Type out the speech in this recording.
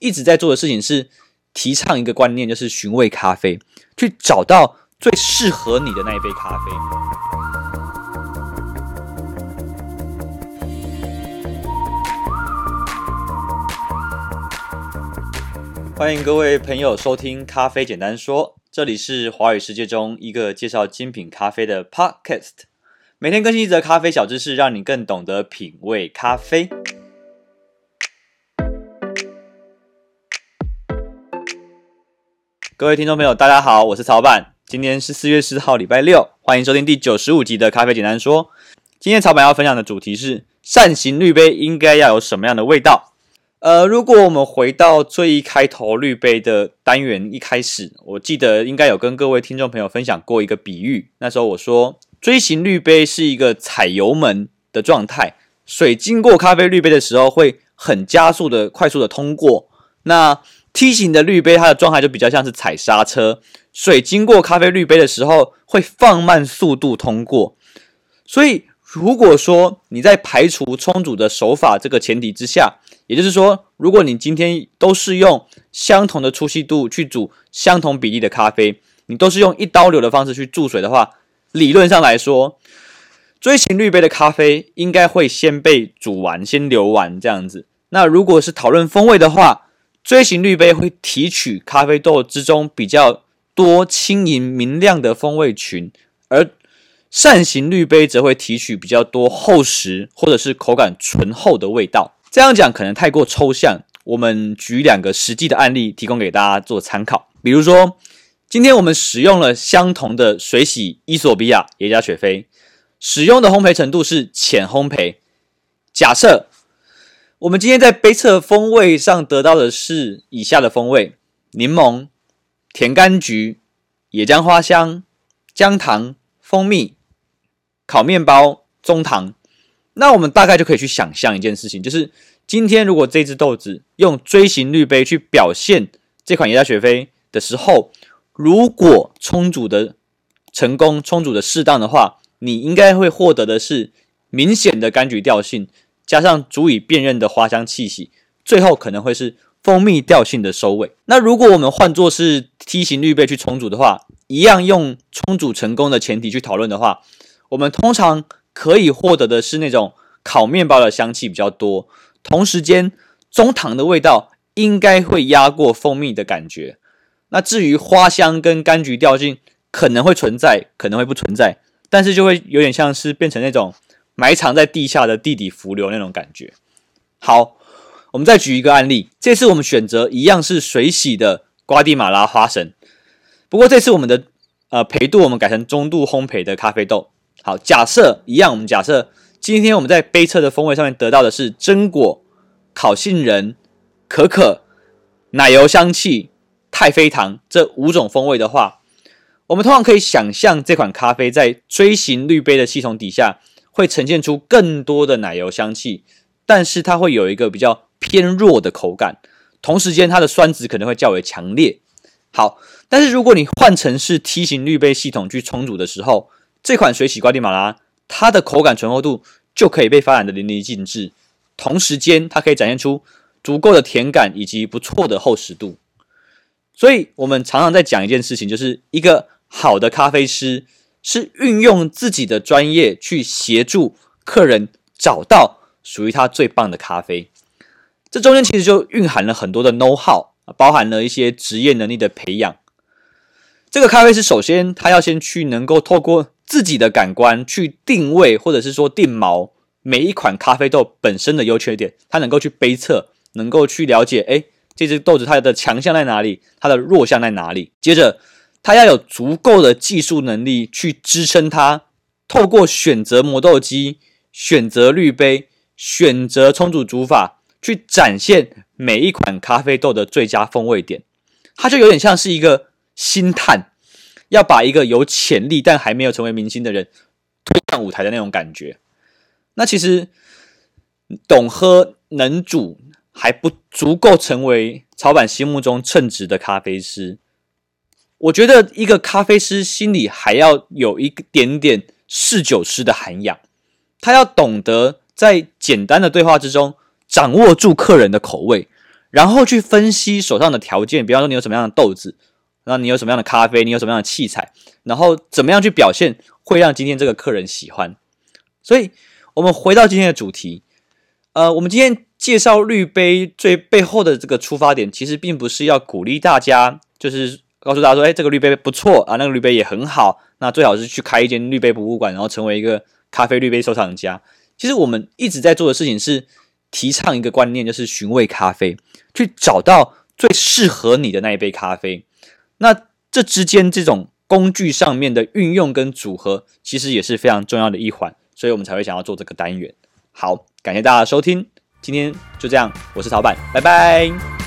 一直在做的事情是提倡一个观念，就是寻味咖啡，去找到最适合你的那一杯咖啡。欢迎各位朋友收听《咖啡简单说》，这里是华语世界中一个介绍精品咖啡的 Podcast，每天更新一则咖啡小知识，让你更懂得品味咖啡。各位听众朋友，大家好，我是曹板。今天是四月十号，礼拜六，欢迎收听第九十五集的《咖啡简单说》。今天曹板要分享的主题是扇形滤杯应该要有什么样的味道？呃，如果我们回到最一开头滤杯的单元一开始，我记得应该有跟各位听众朋友分享过一个比喻。那时候我说，锥形滤杯是一个踩油门的状态，水经过咖啡滤杯的时候会很加速的、快速的通过。那梯形的滤杯，它的状态就比较像是踩刹车，水经过咖啡滤杯的时候会放慢速度通过。所以，如果说你在排除冲煮的手法这个前提之下，也就是说，如果你今天都是用相同的粗细度去煮相同比例的咖啡，你都是用一刀流的方式去注水的话，理论上来说，锥形滤杯的咖啡应该会先被煮完，先流完这样子。那如果是讨论风味的话，锥形滤杯会提取咖啡豆之中比较多轻盈明亮的风味群，而扇形滤杯则会提取比较多厚实或者是口感醇厚的味道。这样讲可能太过抽象，我们举两个实际的案例提供给大家做参考。比如说，今天我们使用了相同的水洗伊索比亚耶加雪菲，使用的烘焙程度是浅烘焙。假设我们今天在杯测风味上得到的是以下的风味：柠檬、甜柑橘、野姜花香、姜糖、蜂蜜、烤面包、中糖。那我们大概就可以去想象一件事情，就是今天如果这只豆子用锥形滤杯去表现这款耶加雪菲的时候，如果冲煮的成功、冲煮的适当的话，你应该会获得的是明显的柑橘调性。加上足以辨认的花香气息，最后可能会是蜂蜜调性的收尾。那如果我们换作是梯形滤杯去冲煮的话，一样用冲煮成功的前提去讨论的话，我们通常可以获得的是那种烤面包的香气比较多，同时间中糖的味道应该会压过蜂蜜的感觉。那至于花香跟柑橘调性可能会存在，可能会不存在，但是就会有点像是变成那种。埋藏在地下的地底浮流那种感觉。好，我们再举一个案例。这次我们选择一样是水洗的瓜地马拉花神，不过这次我们的呃培度我们改成中度烘焙的咖啡豆。好，假设一样，我们假设今天我们在杯测的风味上面得到的是榛果、烤杏仁、可可、奶油香气、太妃糖这五种风味的话，我们通常可以想象这款咖啡在锥形滤杯的系统底下。会呈现出更多的奶油香气，但是它会有一个比较偏弱的口感，同时间它的酸质可能会较为强烈。好，但是如果你换成是梯形滤杯系统去冲煮的时候，这款水洗瓜地马拉它的口感醇厚度就可以被发展的淋漓尽致，同时间它可以展现出足够的甜感以及不错的厚实度。所以我们常常在讲一件事情，就是一个好的咖啡师。是运用自己的专业去协助客人找到属于他最棒的咖啡，这中间其实就蕴含了很多的 know how，包含了一些职业能力的培养。这个咖啡师首先他要先去能够透过自己的感官去定位，或者是说定锚每一款咖啡豆本身的优缺点，他能够去杯测，能够去了解，哎，这只豆子它的强项在哪里，它的弱项在哪里。接着。他要有足够的技术能力去支撑他，透过选择磨豆机、选择滤杯、选择冲煮煮法，去展现每一款咖啡豆的最佳风味点。他就有点像是一个星探，要把一个有潜力但还没有成为明星的人推上舞台的那种感觉。那其实懂喝能煮还不足够成为曹板心目中称职的咖啡师。我觉得一个咖啡师心里还要有一点点侍酒师的涵养，他要懂得在简单的对话之中掌握住客人的口味，然后去分析手上的条件，比方说你有什么样的豆子，然后你有什么样的咖啡，你有什么样的器材，然后怎么样去表现会让今天这个客人喜欢。所以，我们回到今天的主题，呃，我们今天介绍滤杯最背后的这个出发点，其实并不是要鼓励大家，就是告诉大家说，哎，这个滤杯不错啊，那个滤杯也很好，那最好是去开一间滤杯博物馆，然后成为一个咖啡滤杯收藏家。其实我们一直在做的事情是提倡一个观念，就是寻味咖啡，去找到最适合你的那一杯咖啡。那这之间这种工具上面的运用跟组合，其实也是非常重要的一环。所以我们才会想要做这个单元。好，感谢大家的收听，今天就这样，我是曹板，拜拜。